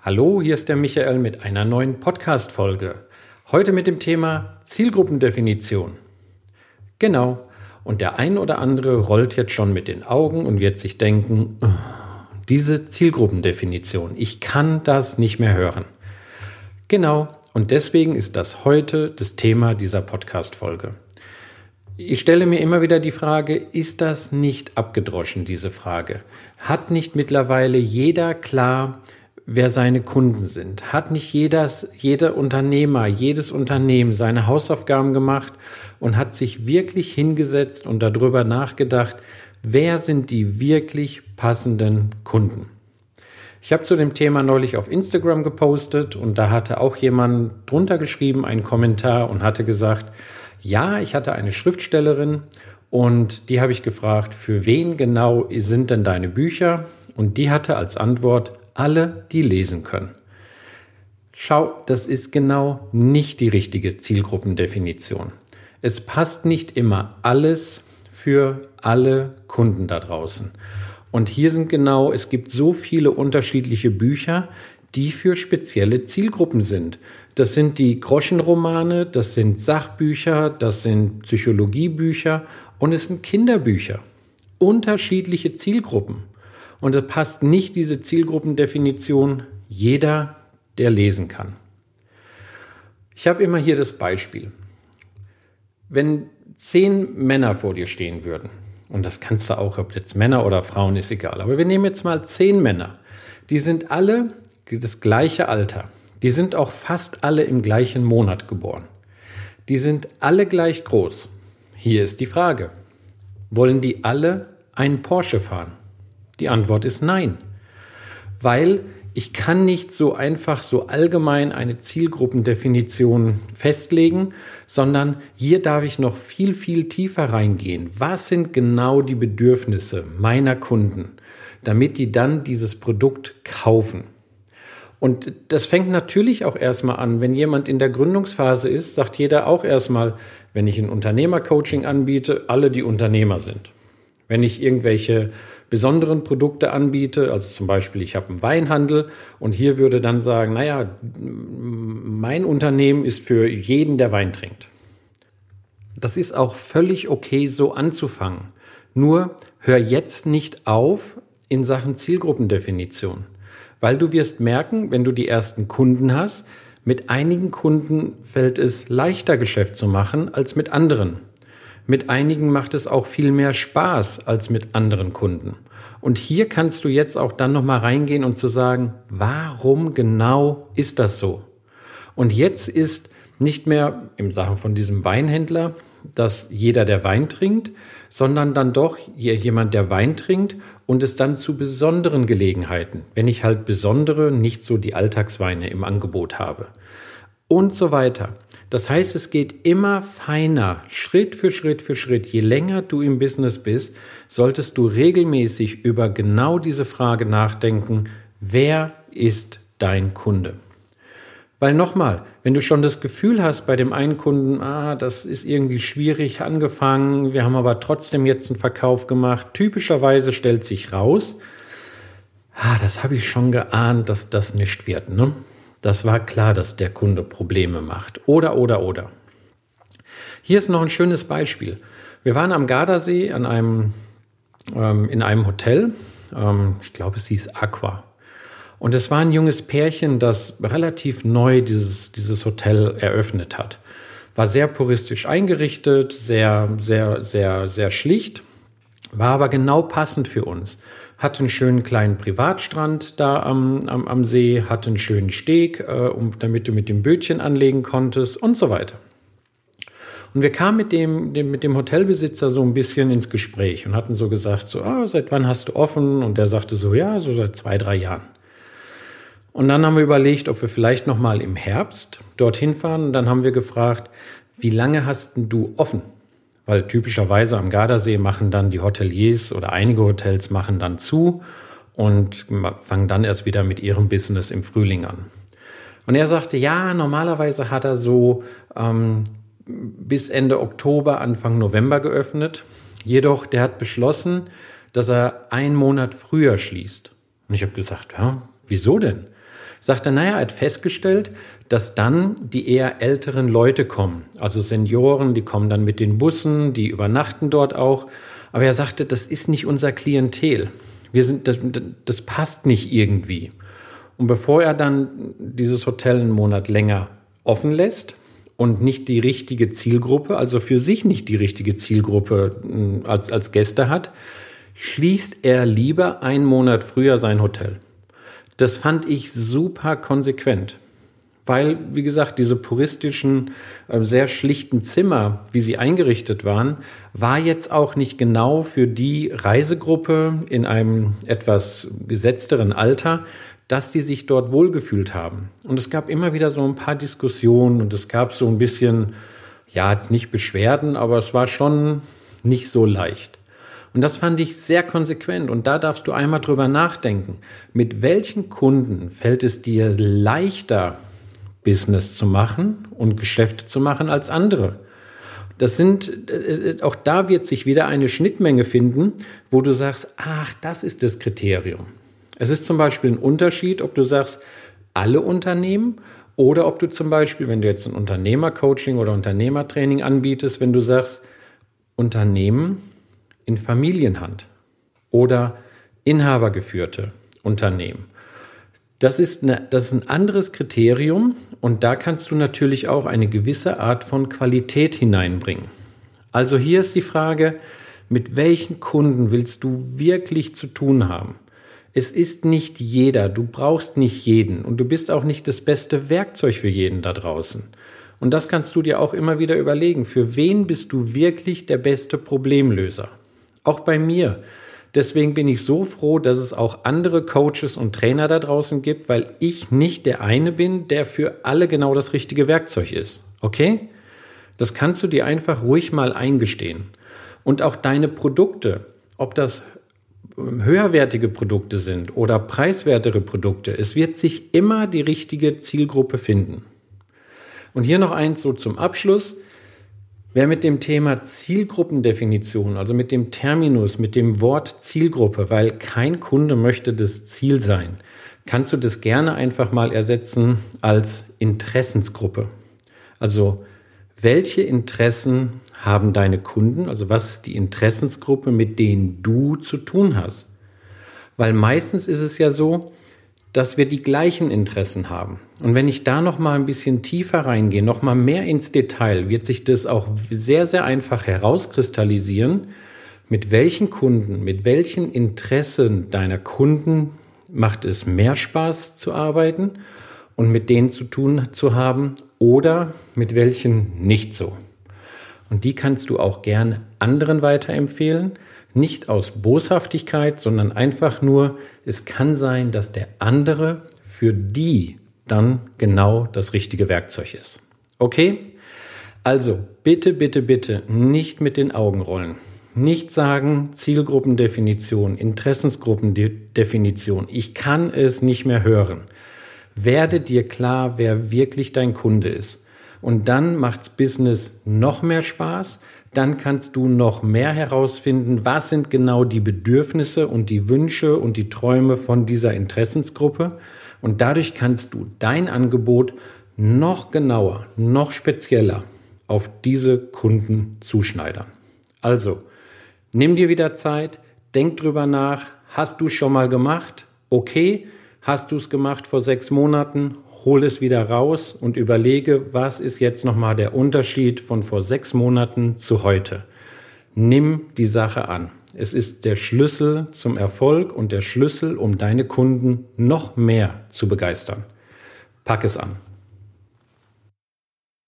Hallo, hier ist der Michael mit einer neuen Podcast-Folge. Heute mit dem Thema Zielgruppendefinition. Genau. Und der ein oder andere rollt jetzt schon mit den Augen und wird sich denken, diese Zielgruppendefinition, ich kann das nicht mehr hören. Genau. Und deswegen ist das heute das Thema dieser Podcast-Folge. Ich stelle mir immer wieder die Frage, ist das nicht abgedroschen, diese Frage? Hat nicht mittlerweile jeder klar, wer seine Kunden sind? Hat nicht jedes, jeder Unternehmer, jedes Unternehmen seine Hausaufgaben gemacht und hat sich wirklich hingesetzt und darüber nachgedacht, wer sind die wirklich passenden Kunden? Ich habe zu dem Thema neulich auf Instagram gepostet und da hatte auch jemand drunter geschrieben, einen Kommentar und hatte gesagt, ja, ich hatte eine Schriftstellerin und die habe ich gefragt, für wen genau sind denn deine Bücher? Und die hatte als Antwort, alle, die lesen können. Schau, das ist genau nicht die richtige Zielgruppendefinition. Es passt nicht immer alles für alle Kunden da draußen. Und hier sind genau, es gibt so viele unterschiedliche Bücher, die für spezielle Zielgruppen sind. Das sind die Groschenromane, das sind Sachbücher, das sind Psychologiebücher und es sind Kinderbücher. Unterschiedliche Zielgruppen. Und es passt nicht diese Zielgruppendefinition jeder, der lesen kann. Ich habe immer hier das Beispiel. Wenn zehn Männer vor dir stehen würden, und das kannst du auch, ob jetzt Männer oder Frauen, ist egal, aber wir nehmen jetzt mal zehn Männer, die sind alle das gleiche Alter. Die sind auch fast alle im gleichen Monat geboren. Die sind alle gleich groß. Hier ist die Frage. Wollen die alle einen Porsche fahren? Die Antwort ist nein. Weil ich kann nicht so einfach so allgemein eine Zielgruppendefinition festlegen, sondern hier darf ich noch viel, viel tiefer reingehen. Was sind genau die Bedürfnisse meiner Kunden, damit die dann dieses Produkt kaufen? Und das fängt natürlich auch erstmal an. Wenn jemand in der Gründungsphase ist, sagt jeder auch erstmal, wenn ich ein Unternehmercoaching anbiete, alle die Unternehmer sind. Wenn ich irgendwelche besonderen Produkte anbiete, also zum Beispiel ich habe einen Weinhandel und hier würde dann sagen, naja, mein Unternehmen ist für jeden, der Wein trinkt. Das ist auch völlig okay, so anzufangen. Nur hör jetzt nicht auf in Sachen Zielgruppendefinition. Weil du wirst merken, wenn du die ersten Kunden hast, mit einigen Kunden fällt es leichter Geschäft zu machen als mit anderen. Mit einigen macht es auch viel mehr Spaß als mit anderen Kunden. Und hier kannst du jetzt auch dann nochmal reingehen und zu sagen, warum genau ist das so? Und jetzt ist nicht mehr im Sachen von diesem Weinhändler, dass jeder, der Wein trinkt, sondern dann doch jemand, der Wein trinkt und es dann zu besonderen Gelegenheiten, wenn ich halt besondere, nicht so die Alltagsweine im Angebot habe und so weiter. Das heißt, es geht immer feiner, Schritt für Schritt für Schritt. Je länger du im Business bist, solltest du regelmäßig über genau diese Frage nachdenken, wer ist dein Kunde? Weil nochmal, wenn du schon das Gefühl hast bei dem einen Kunden, ah, das ist irgendwie schwierig angefangen, wir haben aber trotzdem jetzt einen Verkauf gemacht, typischerweise stellt sich raus, ah, das habe ich schon geahnt, dass das nicht wird. Ne? Das war klar, dass der Kunde Probleme macht. Oder, oder, oder. Hier ist noch ein schönes Beispiel. Wir waren am Gardasee an einem, ähm, in einem Hotel. Ähm, ich glaube, es hieß Aqua. Und es war ein junges Pärchen, das relativ neu dieses, dieses Hotel eröffnet hat. War sehr puristisch eingerichtet, sehr, sehr, sehr, sehr schlicht, war aber genau passend für uns. Hatte einen schönen kleinen Privatstrand da am, am, am See, hatte einen schönen Steg, äh, um, damit du mit dem Bötchen anlegen konntest und so weiter. Und wir kamen mit dem, dem, mit dem Hotelbesitzer so ein bisschen ins Gespräch und hatten so gesagt, so, ah, seit wann hast du offen? Und der sagte so, ja, so seit zwei, drei Jahren. Und dann haben wir überlegt, ob wir vielleicht noch mal im Herbst dorthin fahren. Und dann haben wir gefragt, wie lange hast du offen? Weil typischerweise am Gardasee machen dann die Hoteliers oder einige Hotels machen dann zu und fangen dann erst wieder mit ihrem Business im Frühling an. Und er sagte, ja, normalerweise hat er so ähm, bis Ende Oktober, Anfang November geöffnet. Jedoch, der hat beschlossen, dass er einen Monat früher schließt. Und ich habe gesagt, ja, wieso denn? Sagt er, naja, er hat festgestellt, dass dann die eher älteren Leute kommen. Also Senioren, die kommen dann mit den Bussen, die übernachten dort auch. Aber er sagte, das ist nicht unser Klientel. Wir sind, das, das passt nicht irgendwie. Und bevor er dann dieses Hotel einen Monat länger offen lässt und nicht die richtige Zielgruppe, also für sich nicht die richtige Zielgruppe hm, als, als Gäste hat, schließt er lieber einen Monat früher sein Hotel. Das fand ich super konsequent. Weil, wie gesagt, diese puristischen, äh, sehr schlichten Zimmer, wie sie eingerichtet waren, war jetzt auch nicht genau für die Reisegruppe in einem etwas gesetzteren Alter, dass die sich dort wohlgefühlt haben. Und es gab immer wieder so ein paar Diskussionen und es gab so ein bisschen, ja, jetzt nicht Beschwerden, aber es war schon nicht so leicht. Und das fand ich sehr konsequent. Und da darfst du einmal drüber nachdenken. Mit welchen Kunden fällt es dir leichter, Business zu machen und Geschäfte zu machen als andere? Das sind, äh, auch da wird sich wieder eine Schnittmenge finden, wo du sagst, ach, das ist das Kriterium. Es ist zum Beispiel ein Unterschied, ob du sagst, alle Unternehmen oder ob du zum Beispiel, wenn du jetzt ein Unternehmercoaching oder Unternehmertraining anbietest, wenn du sagst, Unternehmen in Familienhand oder inhabergeführte Unternehmen. Das ist, eine, das ist ein anderes Kriterium und da kannst du natürlich auch eine gewisse Art von Qualität hineinbringen. Also hier ist die Frage, mit welchen Kunden willst du wirklich zu tun haben? Es ist nicht jeder, du brauchst nicht jeden und du bist auch nicht das beste Werkzeug für jeden da draußen. Und das kannst du dir auch immer wieder überlegen. Für wen bist du wirklich der beste Problemlöser? Auch bei mir. Deswegen bin ich so froh, dass es auch andere Coaches und Trainer da draußen gibt, weil ich nicht der eine bin, der für alle genau das richtige Werkzeug ist. Okay? Das kannst du dir einfach ruhig mal eingestehen. Und auch deine Produkte, ob das höherwertige Produkte sind oder preiswertere Produkte, es wird sich immer die richtige Zielgruppe finden. Und hier noch eins so zum Abschluss. Wer mit dem Thema Zielgruppendefinition, also mit dem Terminus, mit dem Wort Zielgruppe, weil kein Kunde möchte das Ziel sein, kannst du das gerne einfach mal ersetzen als Interessensgruppe. Also welche Interessen haben deine Kunden? Also was ist die Interessensgruppe, mit denen du zu tun hast? Weil meistens ist es ja so, dass wir die gleichen Interessen haben. Und wenn ich da noch mal ein bisschen tiefer reingehe, noch mal mehr ins Detail, wird sich das auch sehr sehr einfach herauskristallisieren, mit welchen Kunden, mit welchen Interessen deiner Kunden macht es mehr Spaß zu arbeiten und mit denen zu tun zu haben oder mit welchen nicht so. Und die kannst du auch gern anderen weiterempfehlen nicht aus Boshaftigkeit, sondern einfach nur, es kann sein, dass der andere für die dann genau das richtige Werkzeug ist. Okay? Also bitte, bitte, bitte nicht mit den Augen rollen. Nicht sagen Zielgruppendefinition, Interessensgruppendefinition. Ich kann es nicht mehr hören. Werde dir klar, wer wirklich dein Kunde ist. Und dann macht's Business noch mehr Spaß, dann kannst du noch mehr herausfinden, was sind genau die Bedürfnisse und die Wünsche und die Träume von dieser Interessensgruppe. Und dadurch kannst du dein Angebot noch genauer, noch spezieller auf diese Kunden zuschneidern. Also, nimm dir wieder Zeit, denk drüber nach, hast du schon mal gemacht? Okay, hast du es gemacht vor sechs Monaten? Hol es wieder raus und überlege, was ist jetzt nochmal der Unterschied von vor sechs Monaten zu heute. Nimm die Sache an. Es ist der Schlüssel zum Erfolg und der Schlüssel, um deine Kunden noch mehr zu begeistern. Pack es an.